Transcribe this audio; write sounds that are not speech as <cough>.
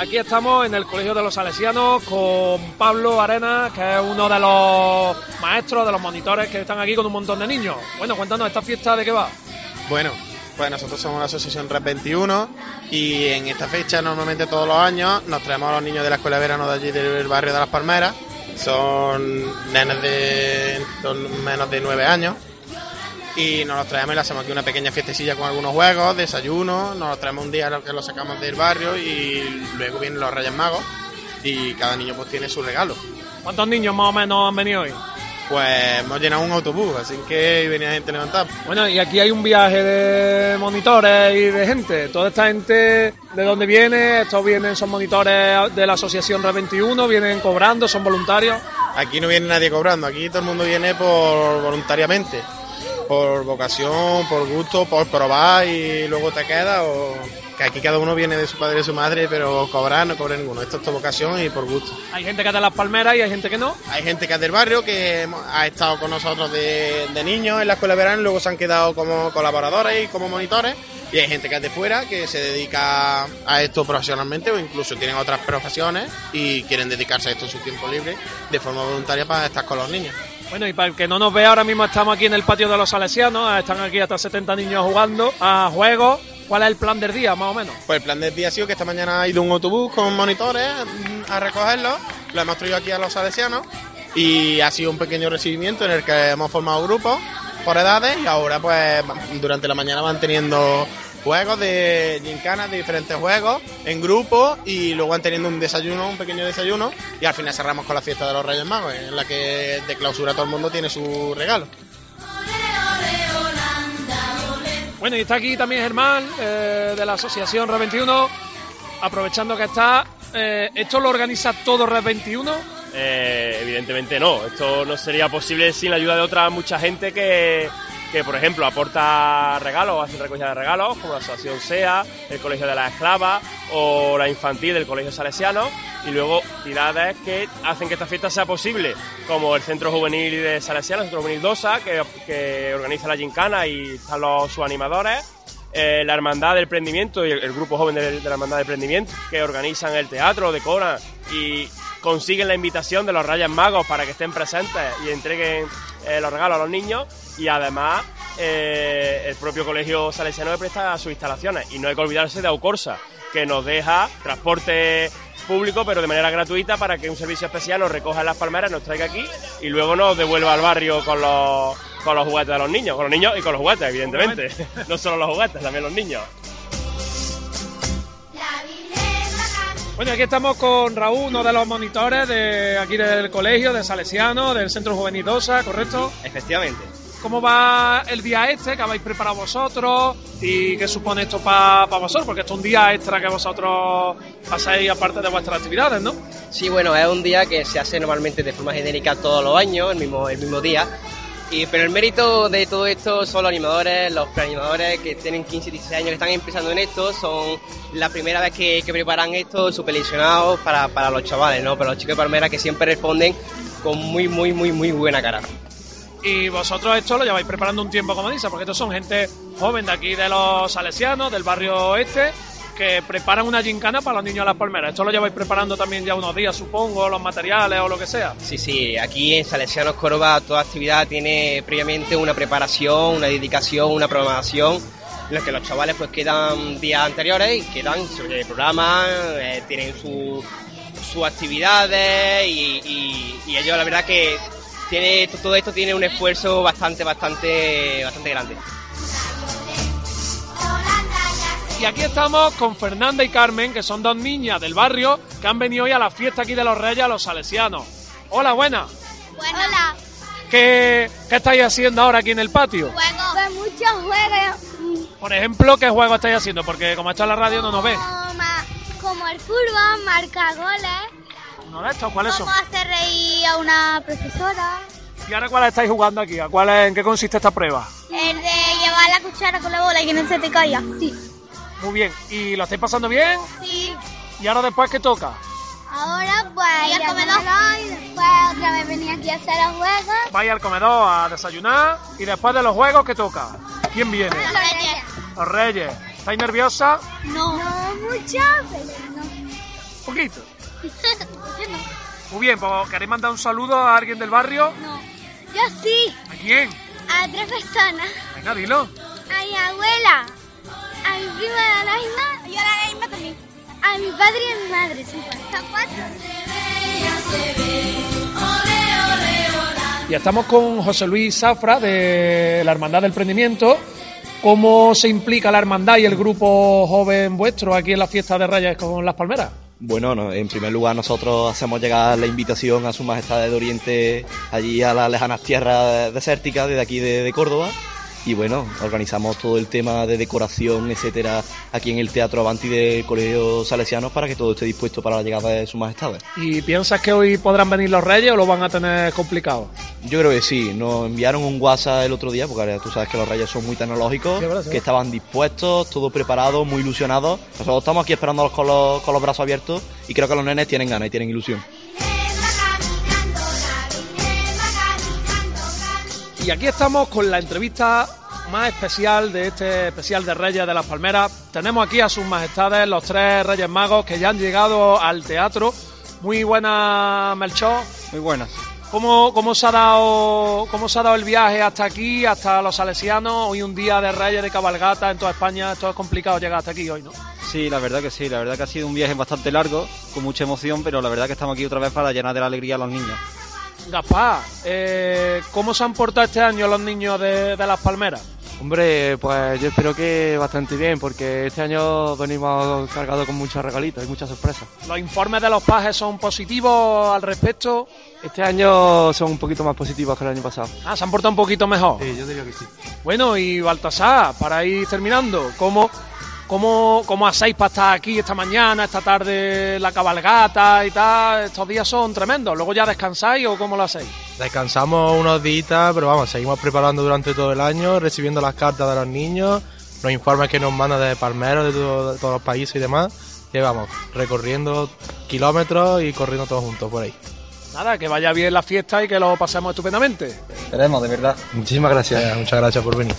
Aquí estamos en el Colegio de los Salesianos con Pablo Arena, que es uno de los maestros, de los monitores que están aquí con un montón de niños. Bueno, cuéntanos, ¿esta fiesta de qué va? Bueno, pues nosotros somos la asociación Red 21 y en esta fecha normalmente todos los años nos traemos a los niños de la escuela de verano de allí del barrio de Las Palmeras. Son nenes de son menos de 9 años y nos los traemos y le hacemos aquí una pequeña fiestecilla con algunos juegos, desayuno, nos los traemos un día que los sacamos del barrio y luego vienen los Reyes Magos y cada niño pues tiene su regalo. ¿Cuántos niños más o menos han venido hoy? Pues hemos llenado un autobús, así que venía gente levantada. Bueno, y aquí hay un viaje de monitores y de gente. Toda esta gente, ¿de dónde viene? Estos vienen, son monitores de la asociación Red 21, vienen cobrando, son voluntarios. Aquí no viene nadie cobrando, aquí todo el mundo viene por voluntariamente, por vocación, por gusto, por probar y luego te queda o que aquí cada uno viene de su padre y de su madre, pero cobrar no cobra ninguno. Esto es por vocación y por gusto. Hay gente que es de las palmeras y hay gente que no. Hay gente que es del barrio que ha estado con nosotros de, de niños en la escuela de verano luego se han quedado como colaboradores y como monitores. Y hay gente que es de fuera que se dedica a esto profesionalmente o incluso tienen otras profesiones y quieren dedicarse a esto en su tiempo libre de forma voluntaria para estar con los niños. Bueno, y para el que no nos ve, ahora mismo estamos aquí en el patio de los Salesianos. Están aquí hasta 70 niños jugando a juegos. ¿Cuál es el plan del día, más o menos? Pues el plan del día ha sido que esta mañana ha ido un autobús con monitores mm, a recogerlos, lo hemos traído aquí a los salesianos y ha sido un pequeño recibimiento en el que hemos formado grupos por edades y ahora pues durante la mañana van teniendo juegos de gincanas de diferentes juegos en grupo y luego van teniendo un desayuno, un pequeño desayuno y al final cerramos con la fiesta de los Reyes Magos en la que de clausura todo el mundo tiene su regalo. Bueno, y está aquí también Germán, eh, de la asociación Red 21. Aprovechando que está, eh, ¿esto lo organiza todo Red 21? Eh, evidentemente no, esto no sería posible sin la ayuda de otra mucha gente que, que, por ejemplo, aporta regalos, hace recogida de regalos, como la Asociación SEA, el Colegio de las Esclavas o la Infantil del Colegio Salesiano, y luego entidades que hacen que esta fiesta sea posible, como el Centro Juvenil de Salesiano, el Centro Juvenil DOSA, que, que organiza la gincana y están los, sus animadores, eh, la Hermandad del Prendimiento y el, grupo joven de, la Hermandad del Prendimiento, que organizan el teatro, decoran y consiguen la invitación de los Reyes Magos para que estén presentes y entreguen eh, los regalos a los niños y además eh, el propio colegio salesiano le presta sus instalaciones y no hay que olvidarse de Aucorsa que nos deja transporte público pero de manera gratuita para que un servicio especial nos recoja en las palmeras, nos traiga aquí y luego nos devuelva al barrio con los, con los juguetes de los niños, con los niños y con los juguetes evidentemente, <laughs> no solo los juguetes, también los niños. Bueno, aquí estamos con Raúl, uno de los monitores de aquí del colegio, de Salesiano, del Centro Juvenil DOSA, ¿correcto? Efectivamente. ¿Cómo va el día este que habéis preparado vosotros? ¿Y qué supone esto para vosotros? Porque esto es un día extra que vosotros pasáis aparte de vuestras actividades, ¿no? Sí, bueno, es un día que se hace normalmente de forma genérica todos los años, el mismo, el mismo día. Y, pero el mérito de todo esto son los animadores, los preanimadores que tienen 15, 16 años que están empezando en esto, son la primera vez que, que preparan esto, súper ilusionados para, para los chavales, ¿no? Para los chicos de Palmera que siempre responden con muy, muy, muy, muy buena cara. Y vosotros esto lo lleváis preparando un tiempo, como dice, porque estos son gente joven de aquí de los Salesianos, del barrio este, que preparan una gincana para los niños de las palmeras. Esto lo lleváis preparando también ya unos días, supongo, los materiales o lo que sea. Sí, sí, aquí en Salesianos Córdoba toda actividad tiene previamente una preparación, una dedicación, una programación en la que los chavales pues quedan días anteriores y quedan sobre el programa, eh, tienen su- sus actividades y, y- y ellos la verdad que tiene todo esto tiene un esfuerzo bastante, bastante, bastante grande. Y aquí estamos con Fernanda y Carmen, que son dos niñas del barrio que han venido hoy a la fiesta aquí de los Reyes a los Salesianos. Hola, buena. Hola. ¿Qué, qué estáis haciendo ahora aquí en el patio? Juego. Pues muchos juegos. Por ejemplo, ¿qué juego estáis haciendo? Porque como está en la radio no nos ve. Como, como el fútbol, marca goles. ¿Uno de estos? ¿Cuáles son? Cómo hacer reír a una profesora. ¿Y ahora cuál estáis jugando aquí? ¿A cuál es- ¿En qué consiste esta prueba? El de llevar la cuchara con la bola y que no se te caiga. Sí. Muy bien. ¿Y lo estáis pasando bien? Sí. ¿Y ahora después qué toca? Ahora pues ir al comedor y después otra vez venir aquí a hacer los juegos. Vais al comedor a desayunar y después de los juegos, ¿qué toca? ¿Quién viene? Los reyes. Los Reyes. ¿Estáis nerviosa? No. No mucho, pero no. Un poquito. Muy bien, pues ¿queréis mandar un saludo a alguien del barrio? No. Yo sí. ¿A quién? A tres personas. Venga, dilo. A mi abuela. A mi prima de la misma. Y a la misma también. A mi padre y a mi madre. Sí. Y estamos con José Luis Zafra de la Hermandad del Prendimiento. ¿Cómo se implica la hermandad y el grupo joven vuestro aquí en la fiesta de Reyes con las palmeras? Bueno, no, en primer lugar nosotros hacemos llegar la invitación a su majestad de Oriente allí a las lejanas tierras desérticas desde aquí de, de Córdoba y bueno, organizamos todo el tema de decoración, etcétera, aquí en el Teatro Avanti del Colegio Salesianos para que todo esté dispuesto para la llegada de su majestad. ¿Y piensas que hoy podrán venir los Reyes o lo van a tener complicado? Yo creo que sí, nos enviaron un WhatsApp el otro día, porque ahora tú sabes que los reyes son muy tecnológicos, Sí, verdad, sí. que estaban dispuestos, todo preparado, muy ilusionados. Nosotros estamos aquí esperándolos con los, con los brazos abiertos y creo que los nenes tienen ganas y tienen ilusión. Y aquí estamos con la entrevista más especial de este especial de Reyes de las Palmeras. Tenemos aquí a sus majestades, los tres Reyes Magos que ya han llegado al teatro. Muy buena, Melchor. Muy buenas. ¿Cómo, cómo, se ha dado, ¿Cómo se ha dado el viaje hasta aquí, hasta los Salesianos? Hoy un día de Reyes, de cabalgata en toda España. Esto es complicado llegar hasta aquí hoy, ¿no? Sí, la verdad que sí, la verdad que ha sido un viaje bastante largo, con mucha emoción, pero la verdad que estamos aquí otra vez para llenar de la alegría a los niños. Gaspar, eh, ¿cómo se han portado este año los niños de, de las Palmeras? Hombre, pues yo espero que bastante bien, porque este año venimos cargados con muchos regalitos y muchas sorpresas. ¿Los informes de los pajes son positivos al respecto? Este año son un poquito más positivos que el año pasado. Ah, se han portado un poquito mejor. Sí, yo diría que sí. Bueno, y Baltasar, para ir terminando, ¿cómo, cómo, cómo hacéis para estar aquí esta mañana, esta tarde, la cabalgata y tal? Estos días son tremendos. ¿Luego ya descansáis o cómo lo hacéis? Descansamos unos días, pero vamos, seguimos preparando durante todo el año, recibiendo las cartas de los niños, los informes que nos mandan de palmeros de, todo- de todos los países y demás. Y vamos, recorriendo kilómetros y corriendo todos juntos por ahí. Nada, que vaya bien la fiesta y que lo pasemos estupendamente. Esperemos, de verdad. Muchísimas gracias. Muchas gracias por venir.